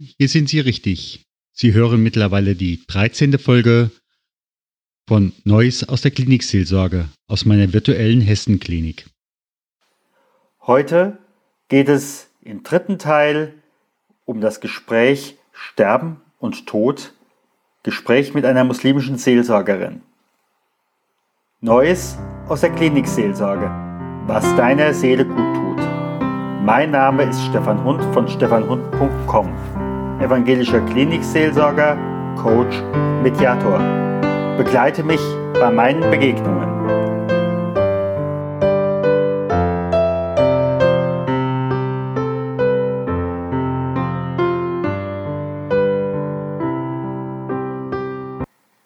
hier sind Sie richtig. Sie hören mittlerweile die 13. Folge von Neues aus der Klinikseelsorge aus meiner virtuellen Hessenklinik. Heute geht es im dritten Teil um das Gespräch Sterben und Tod, Gespräch mit einer muslimischen Seelsorgerin. Neues aus der Klinikseelsorge, was deiner Seele gut tut. Mein Name ist Stefan Hund von stefanhund.com, evangelischer Klinikseelsorger, Coach, Mediator. Begleite mich bei meinen Begegnungen.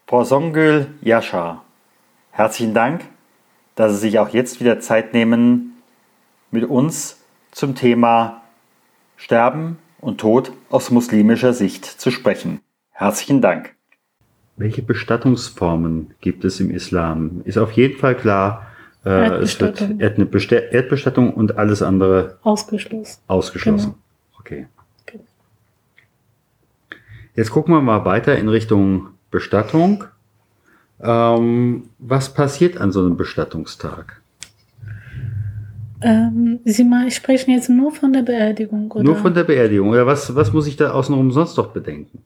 Frau Songül Yashar, herzlichen Dank, dass Sie sich auch jetzt wieder Zeit nehmen, mit uns zum Thema Sterben und Tod aus muslimischer Sicht zu sprechen. Herzlichen Dank. Welche Bestattungsformen gibt es im Islam? Ist auf jeden Fall klar, äh, es wird Erdbestattung und alles andere ausgeschlossen. Ausgeschlossen. Genau. Okay. Genau. Jetzt gucken wir mal weiter in Richtung Bestattung. Ähm, was passiert an so einem Bestattungstag? Ähm, Sie mal sprechen jetzt nur von der Beerdigung, oder? Nur von der Beerdigung. Ja, was, was muss ich da außenrum sonst noch bedenken?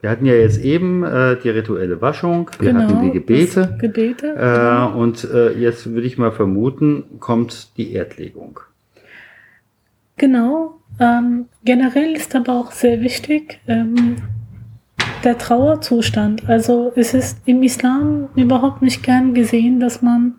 Wir hatten ja jetzt eben äh, die rituelle Waschung, wir genau, hatten die Gebete. Gebete. Äh, genau. Und äh, jetzt würde ich mal vermuten, kommt die Erdlegung. Genau. Ähm, generell ist aber auch sehr wichtig ähm, der Trauerzustand. Also es ist im Islam überhaupt nicht gern gesehen, dass man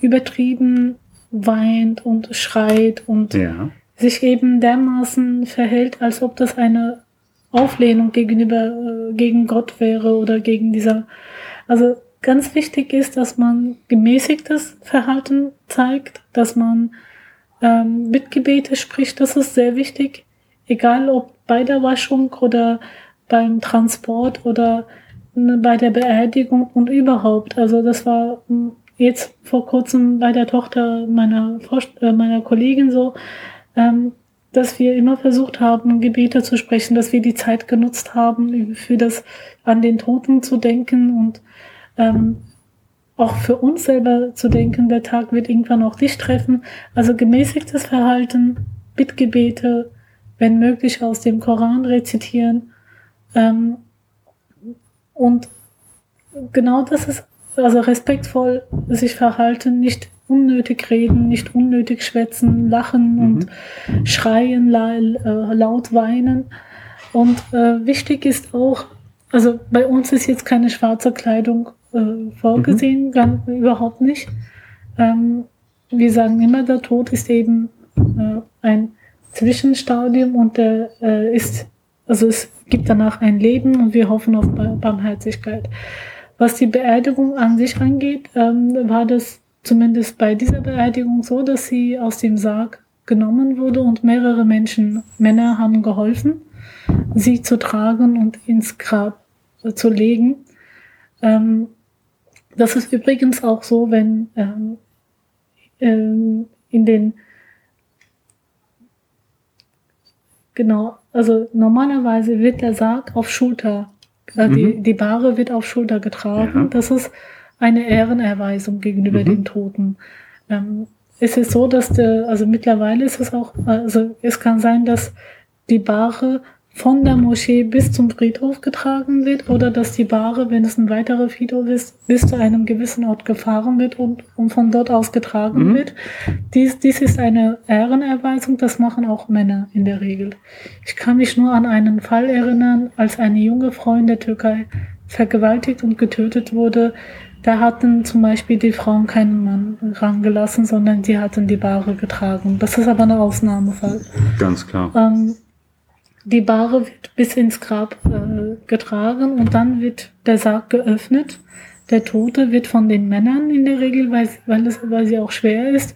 übertrieben weint und schreit und ja. sich eben dermaßen verhält, als ob das eine Auflehnung gegenüber äh, gegen Gott wäre oder gegen dieser. Also ganz wichtig ist, dass man gemäßigtes Verhalten zeigt, dass man ähm, Mitgebete spricht. Das ist sehr wichtig, egal ob bei der Waschung oder beim Transport oder ne, bei der Beerdigung und überhaupt. Also das war hm, jetzt vor kurzem bei der Tochter meiner, äh, meiner Kollegin so, ähm, dass wir immer versucht haben, Gebete zu sprechen, dass wir die Zeit genutzt haben, für das an den Toten zu denken und ähm, auch für uns selber zu denken, der Tag wird irgendwann auch dich treffen. Also gemäßigtes Verhalten, Bittgebete, wenn möglich aus dem Koran rezitieren. Ähm, und genau das ist also respektvoll sich verhalten, nicht unnötig reden, nicht unnötig schwätzen, lachen mhm. und schreien, äh, laut weinen. Und äh, wichtig ist auch, also bei uns ist jetzt keine schwarze Kleidung äh, vorgesehen, mhm. ganz, überhaupt nicht. Ähm, wir sagen immer, der Tod ist eben äh, ein Zwischenstadium und der äh, ist, also es gibt danach ein Leben und wir hoffen auf Barmherzigkeit. Was die Beerdigung an sich angeht, ähm, war das zumindest bei dieser Beerdigung so, dass sie aus dem Sarg genommen wurde und mehrere Menschen, Männer haben geholfen, sie zu tragen und ins Grab äh, zu legen. Ähm, das ist übrigens auch so, wenn ähm, ähm, in den genau, also normalerweise wird der Sarg auf Schulter äh, mhm. Die, die Bahre wird auf Schulter getragen. Ja. Das ist eine Ehrenerweisung gegenüber mhm. den Toten. Ähm, es ist so, dass der, also mittlerweile ist es auch, also es kann sein, dass die Bahre von der Moschee bis zum Friedhof getragen wird oder dass die Bahre, wenn es ein weiterer Friedhof ist, bis zu einem gewissen Ort gefahren wird und, und von dort aus getragen mhm. wird. Dies, dies ist eine Ehrenerweisung, das machen auch Männer in der Regel. Ich kann mich nur an einen Fall erinnern, als eine junge Frau in der Türkei vergewaltigt und getötet wurde. Da hatten zum Beispiel die Frauen keinen Mann rangelassen, sondern sie hatten die Bahre getragen. Das ist aber ein Ausnahmefall. Ganz klar. Ähm, die Bahre wird bis ins Grab äh, getragen und dann wird der Sarg geöffnet. Der Tote wird von den Männern in der Regel, weil, weil, es, weil sie auch schwer ist,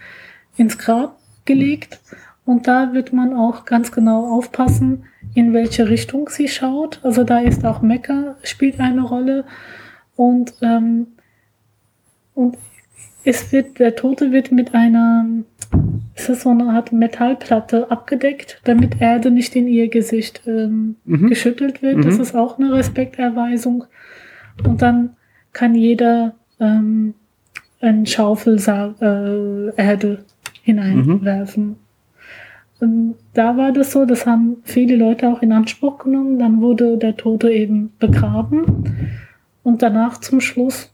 ins Grab gelegt. Und da wird man auch ganz genau aufpassen, in welche Richtung sie schaut. Also da ist auch Mekka spielt eine Rolle. Und, ähm, und es wird, der Tote wird mit einer ist so eine Art Metallplatte abgedeckt, damit Erde nicht in ihr Gesicht ähm, Mhm. geschüttelt wird. Das Mhm. ist auch eine Respekterweisung. Und dann kann jeder ähm, einen Schaufel äh, Erde hineinwerfen. Und da war das so, das haben viele Leute auch in Anspruch genommen. Dann wurde der Tote eben begraben. Und danach zum Schluss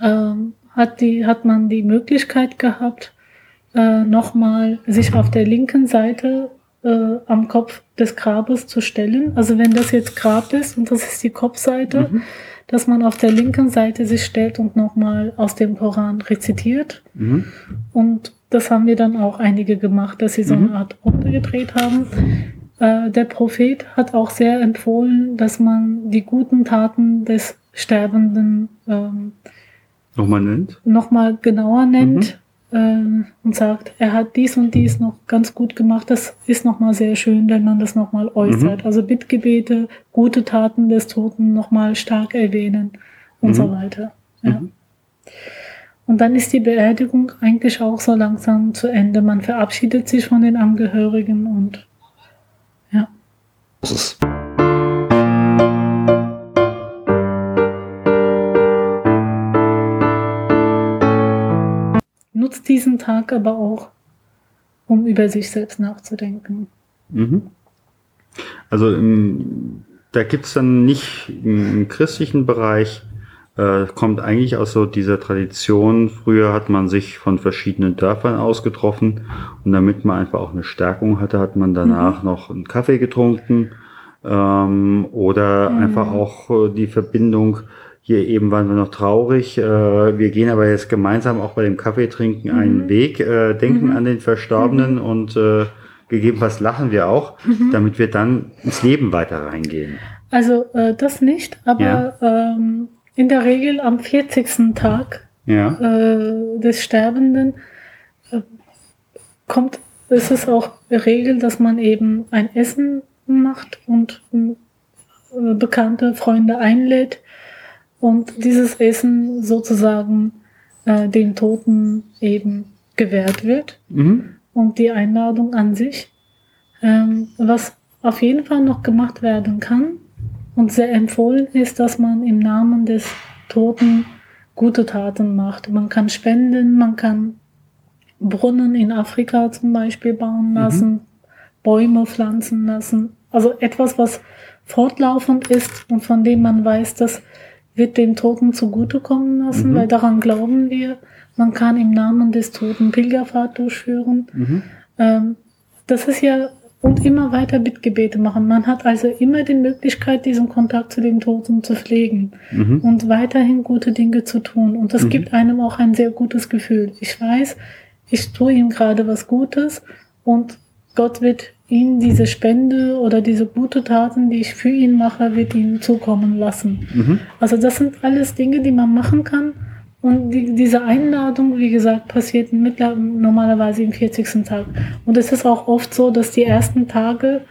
ähm, hat, die, hat man die Möglichkeit gehabt, äh, nochmal sich auf der linken Seite äh, am Kopf des Grabes zu stellen. Also wenn das jetzt Grab ist und das ist die Kopfseite, Mhm. dass man auf der linken Seite sich stellt und nochmal aus dem Koran rezitiert. Mhm. Und das haben wir dann auch einige gemacht, dass sie so Mhm. eine Art Runde gedreht haben. Äh, der Prophet hat auch sehr empfohlen, dass man die guten Taten des Sterbenden ähm, Nochmal nennt. nochmal genauer nennt ähm, und sagt, er hat dies und dies noch ganz gut gemacht. Das ist nochmal sehr schön, wenn man das nochmal äußert. Also Bittgebete, gute Taten des Toten nochmal stark erwähnen und Mhm. so weiter. Ja. Mhm. Und dann ist die Beerdigung eigentlich auch so langsam zu Ende. Man verabschiedet sich von den Angehörigen und ja. Das ist Tag aber auch, um über sich selbst nachzudenken. Mhm. Also im, da gibt's dann nicht im, christlichen Bereich, äh, kommt eigentlich aus so dieser Tradition, früher hat man sich von verschiedenen Dörfern ausgetroffen und damit man einfach auch eine Stärkung hatte, hat man danach noch einen Kaffee getrunken ähm, oder Mhm. einfach auch äh, die Verbindung, hier eben waren wir noch traurig, äh, wir gehen aber jetzt gemeinsam auch bei dem Kaffee trinken einen Mhm. Weg, äh, denken Mhm. an den Verstorbenen und äh, gegebenenfalls lachen wir auch, Mhm. damit wir dann ins Leben weiter reingehen. Also äh, das nicht, aber ähm, in der Regel am 40. Tag Ja. äh, des Sterbenden äh, kommt, ist es auch Regel, dass man eben ein Essen macht und bekannte Freunde einlädt und dieses Essen sozusagen äh, dem Toten eben gewährt wird Mhm. und die Einladung an sich. Ähm, was auf jeden Fall noch gemacht werden kann und sehr empfohlen ist, dass man im Namen des Toten gute Taten macht. Man kann spenden, man kann Brunnen in Afrika zum Beispiel bauen lassen, Bäume pflanzen lassen. Also etwas, was fortlaufend ist und von dem man weiß, das wird dem Toten zugutekommen lassen, Mhm. weil daran glauben wir. Man kann im Namen des Toten Pilgerfahrt durchführen. Mhm. Ähm, das ist ja und immer weiter Bittgebete machen. Man hat also immer die Möglichkeit, diesen Kontakt zu den Toten zu pflegen Mhm. und weiterhin gute Dinge zu tun. Und das Mhm. gibt einem auch ein sehr gutes Gefühl. Ich weiß, ich tue ihm gerade was Gutes und Gott wird ihm diese Spende oder diese gute Taten, die ich für ihn mache, wird ihm zukommen lassen. Mhm. Also das sind alles Dinge, die man machen kann. Und die, diese Einladung, wie gesagt, passiert normalerweise im 40. Tag. Und es ist auch oft so, dass die ersten Tage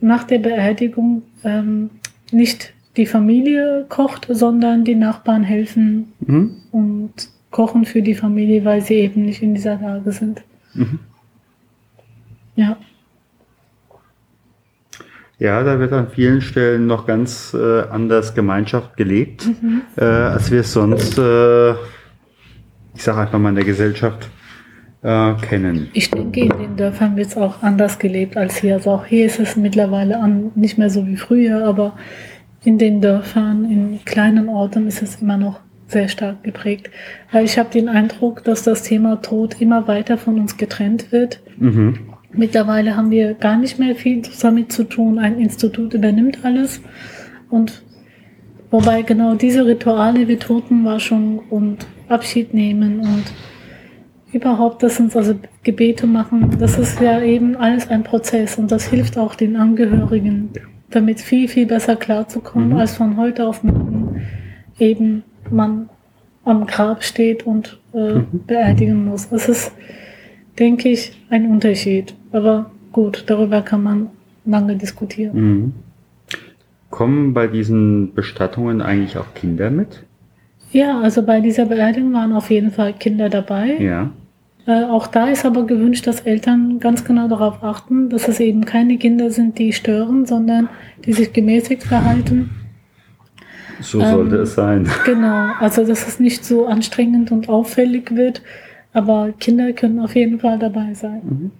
nach der Beerdigung ähm, nicht die Familie kocht, sondern die Nachbarn helfen Mhm. und kochen für die Familie, weil sie eben nicht in dieser Lage sind. Mhm. Ja. Ja, da wird an vielen Stellen noch ganz äh, anders Gemeinschaft gelebt, Mhm. äh, als wir es sonst, äh, ich sage einfach mal in der Gesellschaft, äh, kennen. Ich denke, in den Dörfern wird es auch anders gelebt als hier. Also auch hier ist es mittlerweile an, nicht mehr so wie früher, aber in den Dörfern, in kleinen Orten ist es immer noch sehr stark geprägt. Weil ich habe den Eindruck, dass das Thema Tod immer weiter von uns getrennt wird. Mhm. Mittlerweile haben wir gar nicht mehr viel damit zu tun. Ein Institut übernimmt alles. Und wobei genau diese Rituale wie Totenwaschung und Abschied nehmen und überhaupt, das sind also Gebete machen, das ist ja eben alles ein Prozess und das hilft auch den Angehörigen, damit viel, viel besser klarzukommen, Mhm. als von heute auf morgen eben man am Grab steht und äh, Mhm. beerdigen muss. Es ist, denke ich, ein Unterschied. Aber gut, darüber kann man lange diskutieren. Mhm. Kommen bei diesen Bestattungen eigentlich auch Kinder mit? Ja, also bei dieser Beerdigung waren auf jeden Fall Kinder dabei. Ja. Äh, auch da ist aber gewünscht, dass Eltern ganz genau darauf achten, dass es eben keine Kinder sind, die stören, sondern die sich gemäßigt verhalten. So sollte ähm, es sein. Genau, also dass es nicht so anstrengend und auffällig wird, aber Kinder können auf jeden Fall dabei sein. Mhm.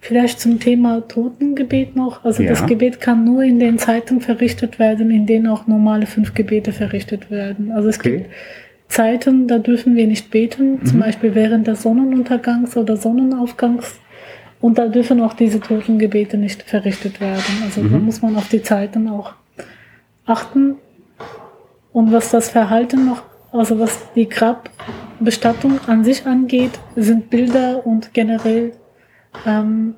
Vielleicht zum Thema Totengebet noch. Also ja. das Gebet kann nur in den Zeiten verrichtet werden, in denen auch normale fünf Gebete verrichtet werden. Also es okay. gibt Zeiten, da dürfen wir nicht beten, mhm. zum Beispiel während des Sonnenuntergangs oder Sonnenaufgangs. Und da dürfen auch diese Totengebete nicht verrichtet werden. Also mhm. da muss man auf die Zeiten auch achten. Und was das Verhalten noch, also was die Grabbestattung an sich angeht, sind Bilder und generell ähm,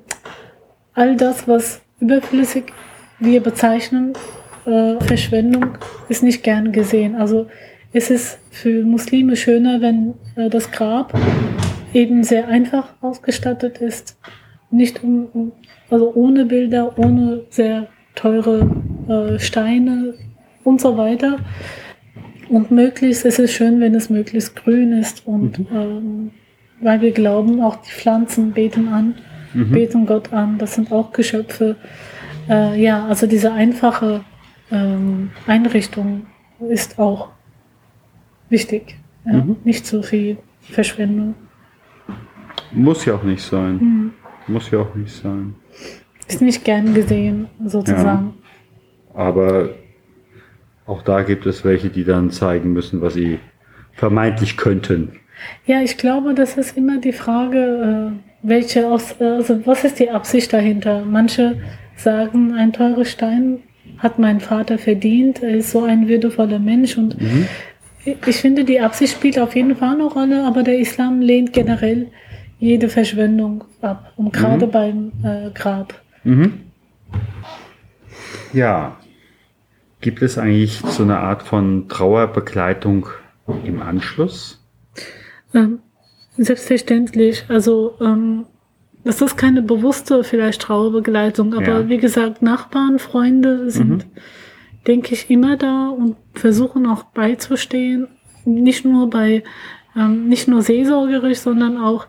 all das, was überflüssig wir bezeichnen, äh, Verschwendung, ist nicht gern gesehen. Also es ist für Muslime schöner, wenn äh, das Grab eben sehr einfach ausgestattet ist, nicht um, also ohne Bilder, ohne sehr teure äh, Steine und so weiter. Und möglichst ist es schön, wenn es möglichst grün ist und mhm. ähm, weil wir glauben, auch die Pflanzen beten an mhm. beten Gott an, das sind auch Geschöpfe. Äh, ja, also diese einfache ähm, Einrichtung ist auch wichtig. Ja? Mhm. Nicht so viel Verschwendung. Muss ja auch nicht sein. Mhm. Muss ja auch nicht sein. Ist nicht gern gesehen, sozusagen. Ja, aber auch da gibt es welche, die dann zeigen müssen, was sie vermeintlich könnten. Ja, ich glaube, das ist immer die Frage, äh, welche aus, also was ist die Absicht dahinter? Manche sagen, ein teurer Stein hat mein Vater verdient, er ist so ein würdevoller Mensch und mhm. ich finde, die Absicht spielt auf jeden Fall eine Rolle, aber der Islam lehnt generell jede Verschwendung ab und gerade mhm. beim äh, Grab. Mhm. Ja, gibt es eigentlich so eine Art von Trauerbegleitung im Anschluss? Ähm, Selbstverständlich. Also ähm, das ist keine bewusste vielleicht Trauerbegleitung, aber ja. wie gesagt, Nachbarn, Freunde sind, mhm. denke ich, immer da und versuchen auch beizustehen. Nicht nur bei, ähm, nicht nur seelsorgerisch, sondern auch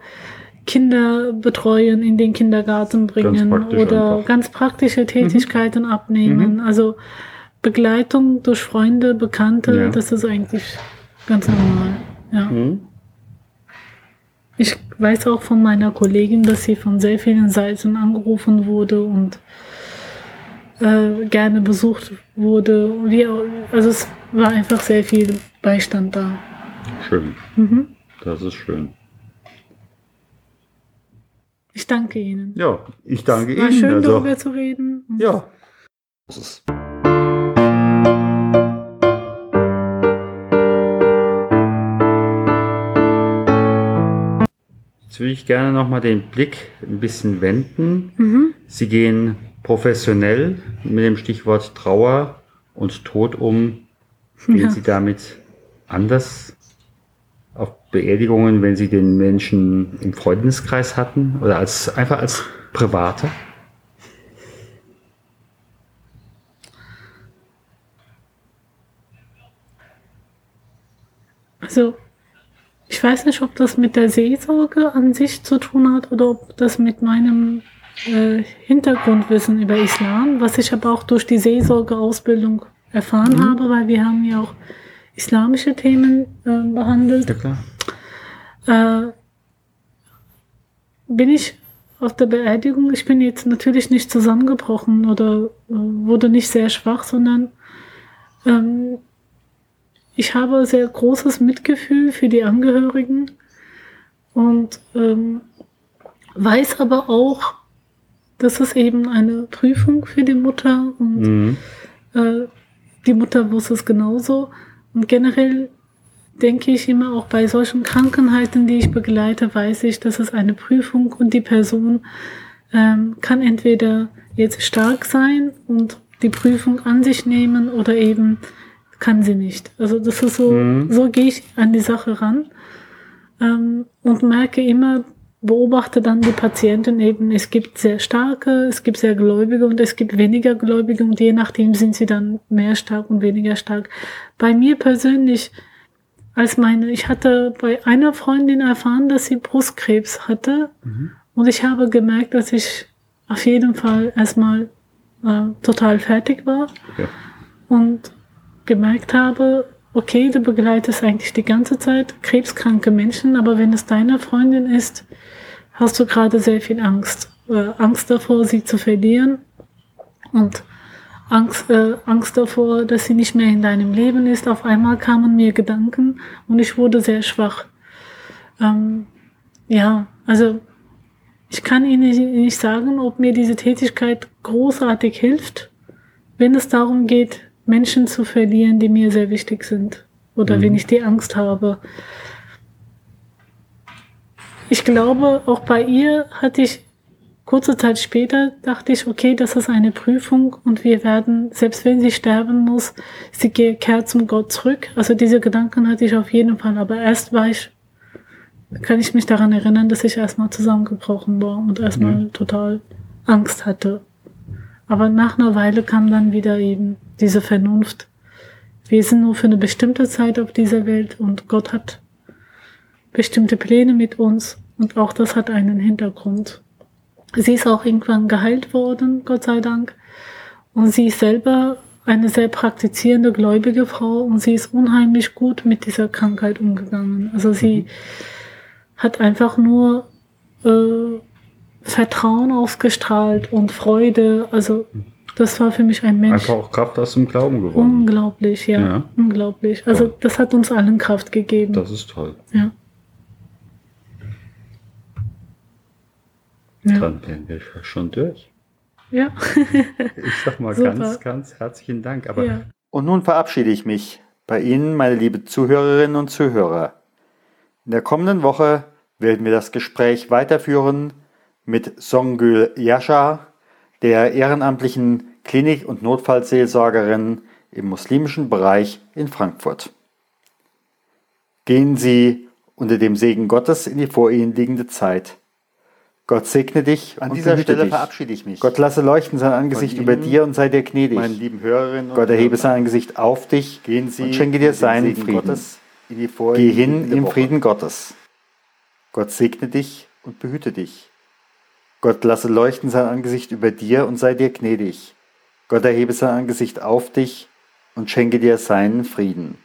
Kinder betreuen, in den Kindergarten bringen ganz oder einfach. ganz praktische Tätigkeiten mhm. abnehmen. Mhm. Also Begleitung durch Freunde, Bekannte, ja. das ist eigentlich ganz normal. Ja. Mhm. Ich weiß auch von meiner Kollegin, dass sie von sehr vielen Seiten angerufen wurde und äh, gerne besucht wurde. also es war einfach sehr viel Beistand da. Schön. Mhm. Das ist schön. Ich danke Ihnen. Ja, ich danke Ihnen. War schön, also, darüber zu reden. Ja. Jetzt würde ich gerne nochmal den Blick ein bisschen wenden. Mhm. Sie gehen professionell mit dem Stichwort Trauer und Tod um. Gehen ja. Sie damit anders auf Beerdigungen, wenn Sie den Menschen im Freundeskreis hatten oder als einfach als Private? Also ich weiß nicht, ob das mit der Seelsorge an sich zu tun hat oder ob das mit meinem äh, Hintergrundwissen über Islam, was ich aber auch durch die Seelsorgeausbildung erfahren mhm. habe, weil wir haben ja auch islamische Themen äh, behandelt. Ja, klar. Äh, bin ich auf der Beerdigung, ich bin jetzt natürlich nicht zusammengebrochen oder äh, wurde nicht sehr schwach, sondern ähm, ich habe sehr großes Mitgefühl für die Angehörigen und ähm, weiß aber auch, dass es eben eine Prüfung für die Mutter und mhm. äh, die Mutter wusste es genauso. Und generell denke ich immer auch bei solchen Krankheiten, die ich begleite, weiß ich, dass es eine Prüfung und die Person ähm, kann entweder jetzt stark sein und die Prüfung an sich nehmen oder eben kann sie nicht. Also das ist so, mhm. so gehe ich an die Sache ran ähm, und merke immer, beobachte dann die Patienten eben, es gibt sehr starke, es gibt sehr Gläubige und es gibt weniger Gläubige und je nachdem sind sie dann mehr stark und weniger stark. Bei mir persönlich als meine, ich hatte bei einer Freundin erfahren, dass sie Brustkrebs hatte. Mhm. Und ich habe gemerkt, dass ich auf jeden Fall erstmal äh, total fertig war. Ja. Und gemerkt habe, okay, du begleitest eigentlich die ganze Zeit krebskranke Menschen, aber wenn es deine Freundin ist, hast du gerade sehr viel Angst. Äh, Angst davor, sie zu verlieren und Angst, äh, Angst davor, dass sie nicht mehr in deinem Leben ist. Auf einmal kamen mir Gedanken und ich wurde sehr schwach. Ähm, ja, also ich kann Ihnen nicht sagen, ob mir diese Tätigkeit großartig hilft, wenn es darum geht, Menschen zu verlieren, die mir sehr wichtig sind oder mhm. wenn ich die Angst habe. Ich glaube, auch bei ihr hatte ich kurze Zeit später dachte ich, okay, das ist eine Prüfung und wir werden, selbst wenn sie sterben muss, sie kehrt zum Gott zurück. Also diese Gedanken hatte ich auf jeden Fall, aber erst war ich, kann ich mich daran erinnern, dass ich erstmal zusammengebrochen war und erstmal mhm. total Angst hatte. Aber nach einer Weile kam dann wieder eben diese Vernunft. Wir sind nur für eine bestimmte Zeit auf dieser Welt und Gott hat bestimmte Pläne mit uns und auch das hat einen Hintergrund. Sie ist auch irgendwann geheilt worden, Gott sei Dank. Und sie ist selber eine sehr praktizierende, gläubige Frau und sie ist unheimlich gut mit dieser Krankheit umgegangen. Also sie mhm. hat einfach nur äh, Vertrauen ausgestrahlt und Freude. Also das war für mich ein Mensch. Einfach auch Kraft aus dem Glauben gewonnen. Unglaublich, ja. ja. Unglaublich. Also ja. das hat uns allen Kraft gegeben. Das ist toll. Ja. ja. Dann wären wir schon durch. Ja. ich sag mal Super. ganz, ganz herzlichen Dank. Aber ja. Und nun verabschiede ich mich bei Ihnen, meine liebe Zuhörerinnen und Zuhörer. In der kommenden Woche werden wir das Gespräch weiterführen mit Songül Yashar, der ehrenamtlichen Klinik- und Notfallseelsorgerin im muslimischen Bereich in Frankfurt. Gehen Sie unter dem Segen Gottes in die vor Ihnen liegende Zeit. Gott segne dich. An dieser Stelle dich. verabschiede ich mich. Gott lasse leuchten sein Angesicht Ihnen, über dir und sei dir gnädig. Meinen lieben Hörerinnen Gott erhebe sein Angesicht auf dich Gehen Sie und schenke dir seinen Frieden. Gottes Geh hin im Frieden Gottes. Gott segne dich und behüte dich. Gott lasse leuchten sein Angesicht über dir und sei dir gnädig. Gott erhebe sein Angesicht auf dich und schenke dir seinen Frieden.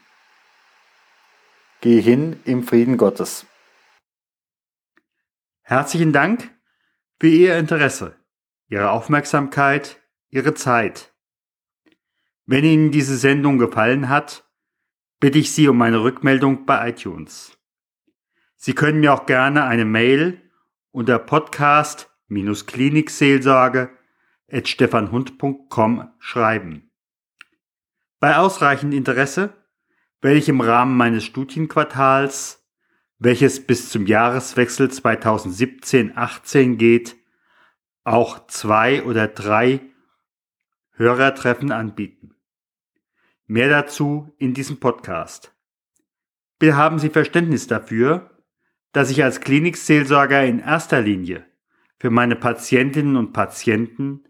Geh hin im Frieden Gottes. Herzlichen Dank für Ihr Interesse, Ihre Aufmerksamkeit, Ihre Zeit. Wenn Ihnen diese Sendung gefallen hat, bitte ich Sie um eine Rückmeldung bei iTunes. Sie können mir auch gerne eine Mail unter podcast-klinikseelsorge at stefanhund.com schreiben. Bei ausreichend Interesse werde ich im Rahmen meines Studienquartals welches bis zum Jahreswechsel 2017-18 geht, auch zwei oder drei Hörertreffen anbieten. Mehr dazu in diesem Podcast. Bitte haben Sie Verständnis dafür, dass ich als Klinikseelsorger in erster Linie für meine Patientinnen und Patienten,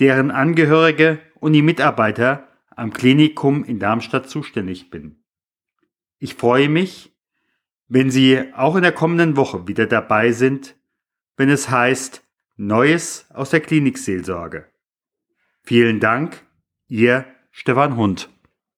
deren Angehörige und die Mitarbeiter am Klinikum in Darmstadt zuständig bin. Ich freue mich, wenn Sie auch in der kommenden Woche wieder dabei sind, wenn es heißt Neues aus der Klinikseelsorge. Vielen Dank, Ihr Stefan Hund.